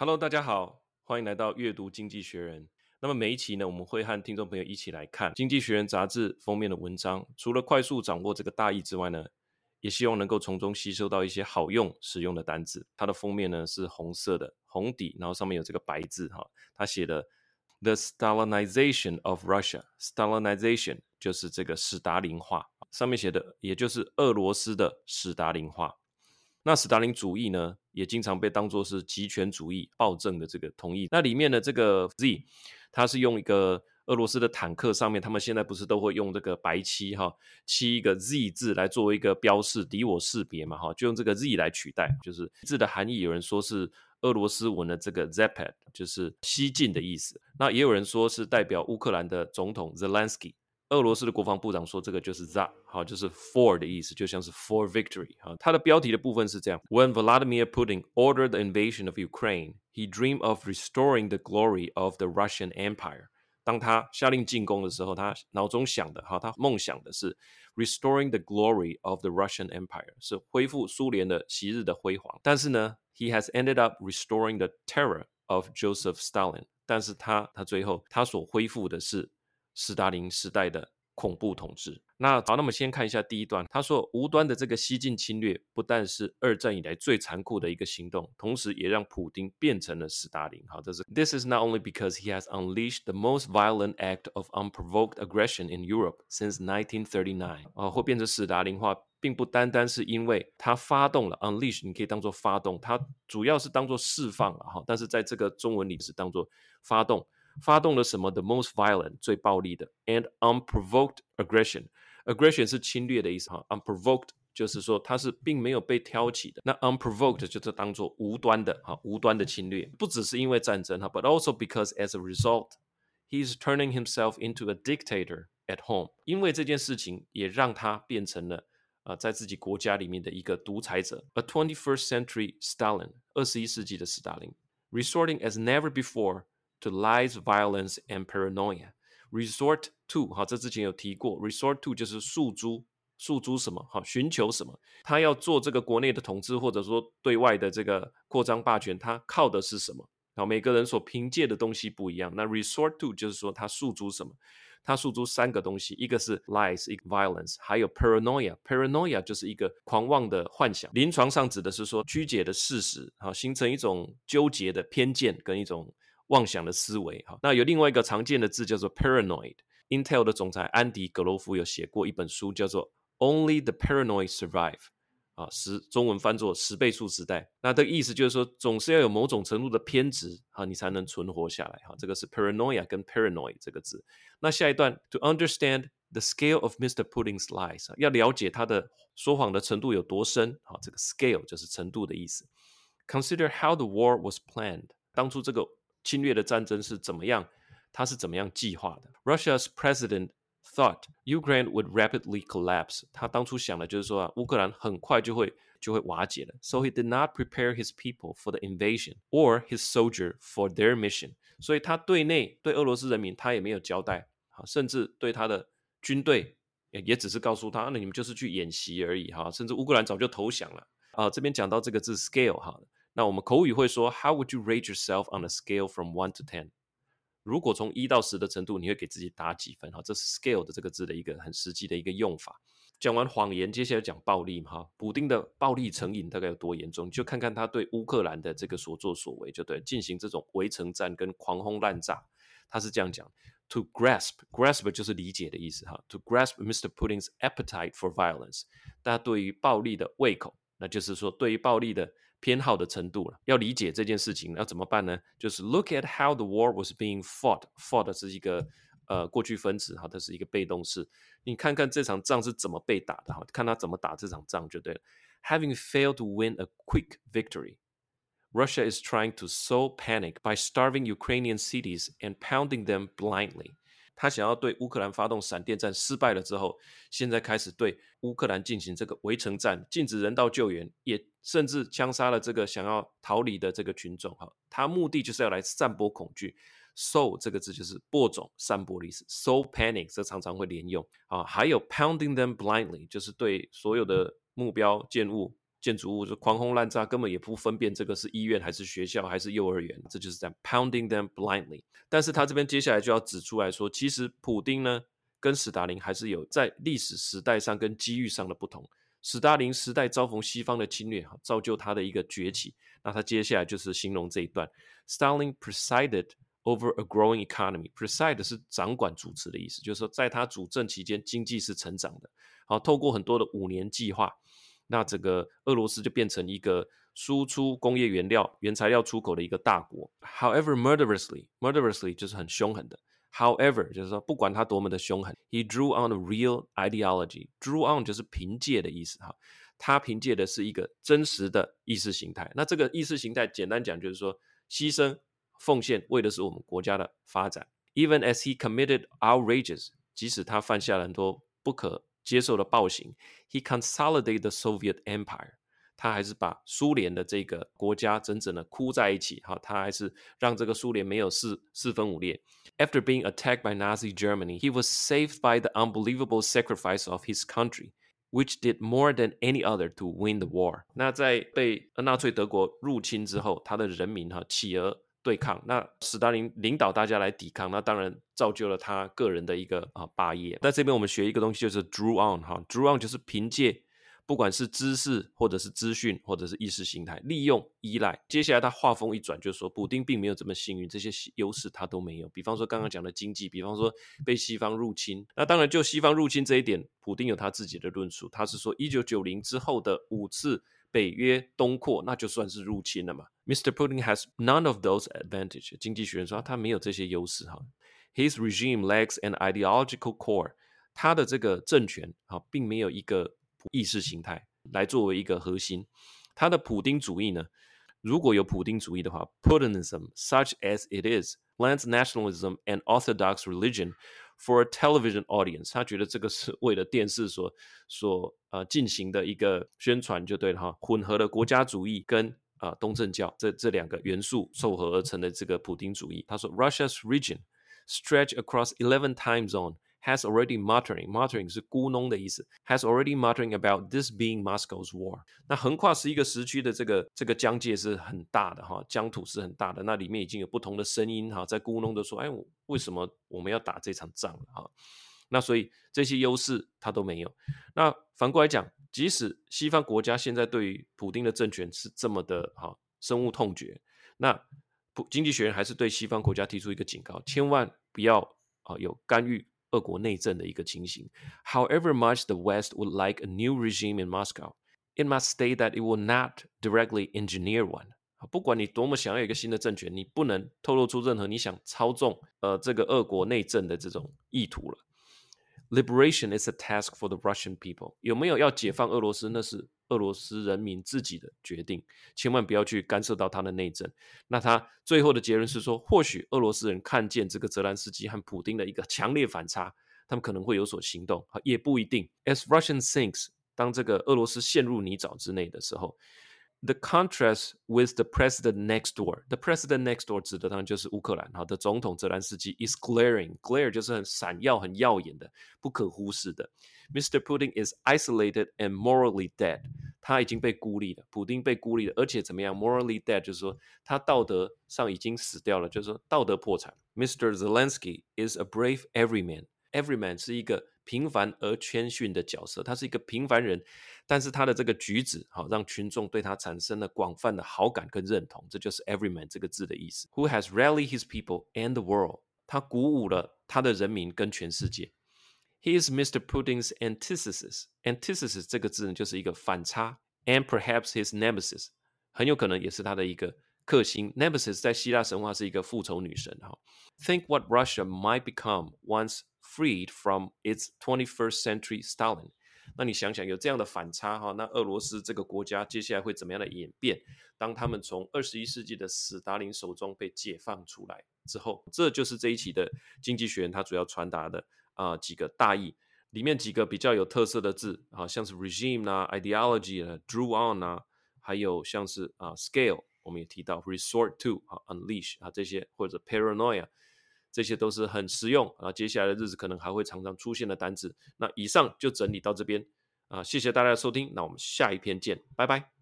Hello，大家好，欢迎来到阅读经济学人。那么每一期呢，我们会和听众朋友一起来看《经济学人》杂志封面的文章。除了快速掌握这个大意之外呢，也希望能够从中吸收到一些好用、实用的单字。它的封面呢是红色的红底，然后上面有这个白字哈，它写的 “The Stalinization of Russia”，Stalinization 就是这个史达林化，上面写的也就是俄罗斯的史达林化。那史达林主义呢，也经常被当作是极权主义、暴政的这个同义。那里面的这个 Z，它是用一个俄罗斯的坦克上面，他们现在不是都会用这个白漆哈，漆一个 Z 字来作为一个标示，敌我识别嘛哈，就用这个 Z 来取代，就是字的含义。有人说是俄罗斯文的这个 Zapad，就是西进的意思。那也有人说是代表乌克兰的总统 Zelensky。俄罗斯的国防部长说：“这个就是 za，好，就是 for 的意思，就像是 for victory。好，它的标题的部分是这样：When Vladimir Putin ordered the invasion of Ukraine, he dreamed of restoring the glory of the Russian Empire。当他下令进攻的时候，他脑中想的，哈，他梦想的是 restoring the glory of the Russian Empire，是恢复苏联的昔日的辉煌。但是呢，he has ended up restoring the terror of Joseph Stalin。但是他，他最后他所恢复的是。” 斯大林时代的恐怖统治。那好，那么先看一下第一段。他说，无端的这个西进侵略，不但是二战以来最残酷的一个行动，同时也让普丁变成了斯大林。好，这是 This is not only because he has unleashed the most violent act of unprovoked aggression in Europe since 1939。啊，会变成斯大林化，并不单单是因为他发动了 unleash，你可以当做发动，它主要是当做释放了哈。但是在这个中文里是当做发动。发动了什么？The most violent，最暴力的，and unprovoked aggression。aggression 是侵略的意思哈，unprovoked 就是说它是并没有被挑起的。那 unprovoked 就是当做无端的哈，无端的侵略，不只是因为战争哈，but also because as a result he is turning himself into a dictator at home。因为这件事情也让他变成了啊，在自己国家里面的一个独裁者，a twenty-first century Stalin，二十一世纪的斯大林，resorting as never before。 To lies, violence, and paranoia. Resort to，好，这之前有提过。Resort to 就是诉诸，诉诸什么？好，寻求什么？他要做这个国内的统治，或者说对外的这个扩张霸权，他靠的是什么？好，每个人所凭借的东西不一样。那 resort to 就是说他诉诸什么？他诉诸三个东西，一个是 lies，一个 violence，还有 paranoia。Paranoia 就是一个狂妄的幻想。临床上指的是说曲解的事实，好，形成一种纠结的偏见跟一种。妄想的思维，哈，那有另外一个常见的字叫做 paranoid。Intel 的总裁安迪·格罗夫有写过一本书，叫做《Only the Paranoid Survive》，啊，十中文翻作十倍数时代。那这个意思就是说，总是要有某种程度的偏执，哈，你才能存活下来，哈。这个是 paranoia 跟 paranoid 这个字。那下一段，to understand the scale of Mr. Putin's lies，要了解他的说谎的程度有多深，哈，这个 scale 就是程度的意思。Consider how the war was planned，当初这个。侵略的战争是怎么样？他是怎么样计划的？Russia's president thought Ukraine would rapidly collapse。他当初想的就是说啊，乌克兰很快就会就会瓦解了。So he did not prepare his people for the invasion or his soldier for their mission。所以他对内对俄罗斯人民他也没有交代，啊，甚至对他的军队也只是告诉他，那你们就是去演习而已，哈，甚至乌克兰早就投降了。啊，这边讲到这个字 scale，哈。那我们口语会说，How would you rate yourself on a scale from one to ten？如果从一到十的程度，你会给自己打几分？哈，这是 scale 的这个字的一个很实际的一个用法。讲完谎言，接下来讲暴力嘛。哈，普丁的暴力成瘾大概有多严重？就看看他对乌克兰的这个所作所为，就对，进行这种围城战跟狂轰滥炸。他是这样讲：To grasp，grasp 就是理解的意思。哈，To grasp Mr. Putin's appetite for violence，大家对于暴力的胃口，那就是说对于暴力的。偏好的程度了，要理解这件事情要怎么办呢？就是 look at how the war was being fought。fought 是一个呃过去分词哈，它是一个被动式。你看看这场仗是怎么被打的哈，看他怎么打这场仗就对了。Having failed to win a quick victory, Russia is trying to sow panic by starving Ukrainian cities and pounding them blindly. 他想要对乌克兰发动闪电战，失败了之后，现在开始对乌克兰进行这个围城战，禁止人道救援，也甚至枪杀了这个想要逃离的这个群众。哈，他目的就是要来散播恐惧。So 这个字就是播种、散播的意思。So panic 这常常会连用啊。还有 pounding them blindly，就是对所有的目标建物建筑物就狂轰滥炸，根本也不分辨这个是医院还是学校还是幼儿园，这就是在 pounding them blindly。但是他这边接下来就要指出来说，其实普丁呢跟史达林还是有在历史时代上跟机遇上的不同。史达林时代遭逢西方的侵略，哈，造就他的一个崛起。那他接下来就是形容这一段：Stalin presided over a growing economy。preside 是掌管、主持的意思，就是说在他主政期间，经济是成长的。好，透过很多的五年计划。那整个俄罗斯就变成一个输出工业原料、原材料出口的一个大国。However, murderously, murderously 就是很凶狠的。However，就是说不管他多么的凶狠，he drew on a real ideology. Drew on 就是凭借的意思哈。他凭借的是一个真实的意识形态。那这个意识形态简单讲就是说，牺牲奉献为的是我们国家的发展。Even as he committed outrages，即使他犯下了很多不可接受的暴行，he consolidated the Soviet Empire，他还是把苏联的这个国家整整的箍在一起，哈，他还是让这个苏联没有四四分五裂。After being attacked by Nazi Germany, he was saved by the unbelievable sacrifice of his country, which did more than any other to win the war。那在被纳粹德国入侵之后，他的人民哈企鹅。 对抗，那史大林领导大家来抵抗，那当然造就了他个人的一个啊霸业。在这边我们学一个东西，就是 drew on 哈，drew on 就是凭借，不管是知识或者是资讯或者是意识形态，利用依赖。接下来他话锋一转，就是说普丁并没有这么幸运，这些优势他都没有。比方说刚刚讲的经济，比方说被西方入侵。那当然就西方入侵这一点，普丁有他自己的论述，他是说一九九零之后的五次。北约东扩，那就算是入侵了嘛。Mr. Putin has none of those advantages。经济学人说他没有这些优势哈。His regime lacks an ideological core。他的这个政权哈，并没有一个意识形态来作为一个核心。他的普丁主义呢，如果有普丁主义的话，Putinism such as it is blends nationalism and orthodox religion。For a television audience，他觉得这个是为了电视所所呃进行的一个宣传就对了哈，混合了国家主义跟 啊、东正教这这两个元素凑合而成的这个普丁主义。他说，Russia's region stretch across eleven time zone。Has already muttering, muttering 是咕哝的意思。Has already muttering about this being Moscow's war。那横跨十一个时区的这个这个疆界是很大的哈，疆土是很大的。那里面已经有不同的声音哈，在咕哝的说，哎，为什么我们要打这场仗哈？那所以这些优势他都没有。那反过来讲，即使西方国家现在对于普丁的政权是这么的哈深恶痛绝，那普经济学人还是对西方国家提出一个警告，千万不要啊有干预。俄国内政的一个情形。However much the West would like a new regime in Moscow, it must state that it will not directly engineer one。不管你多么想要一个新的政权，你不能透露出任何你想操纵呃这个俄国内政的这种意图了。Liberation is a task for the Russian people。有没有要解放俄罗斯？那是俄罗斯人民自己的决定，千万不要去干涉到他的内政。那他最后的结论是说，或许俄罗斯人看见这个泽兰斯基和普丁的一个强烈反差，他们可能会有所行动，也不一定。As Russian sinks，当这个俄罗斯陷入泥沼之内的时候。The contrast with the president next door. The president next door 指的当然就是乌克兰哈的总统泽连斯基 is glaring. Glare 就是很闪耀、很耀眼的、不可忽视的。Mr. Putin is isolated and morally dead. 他已经被孤立了，普丁被孤立了，而且怎么样？Morally dead 就是说他道德上已经死掉了，就是说道德破产。Mr. Zelensky is a brave everyman. Everyman 是一个。 平凡而谦逊的角色，他是一个平凡人，但是他的这个举止，好让群众对他产生了广泛的好感跟认同，这就是 everyman 这个字的意思。Who has rallied his people and the world？他鼓舞了他的人民跟全世界。He is Mr. Putin's antithesis。antithesis 这个字呢，就是一个反差，and perhaps his nemesis，很有可能也是他的一个克星。Nemesis 在希腊神话是一个复仇女神。哈，Think what Russia might become once Freed from its 21st century Stalin，那你想想有这样的反差哈，那俄罗斯这个国家接下来会怎么样的演变？当他们从二十一世纪的史达林手中被解放出来之后，这就是这一期的经济学人他主要传达的啊、几个大意，里面几个比较有特色的字啊，像是 regime 啊、ideology 啊、drew on 啊，还有像是啊 scale，我们也提到 resort to 啊 unleash 啊这些或者 paranoia。这些都是很实用啊，接下来的日子可能还会常常出现的单词。那以上就整理到这边啊，谢谢大家的收听，那我们下一篇见，拜拜。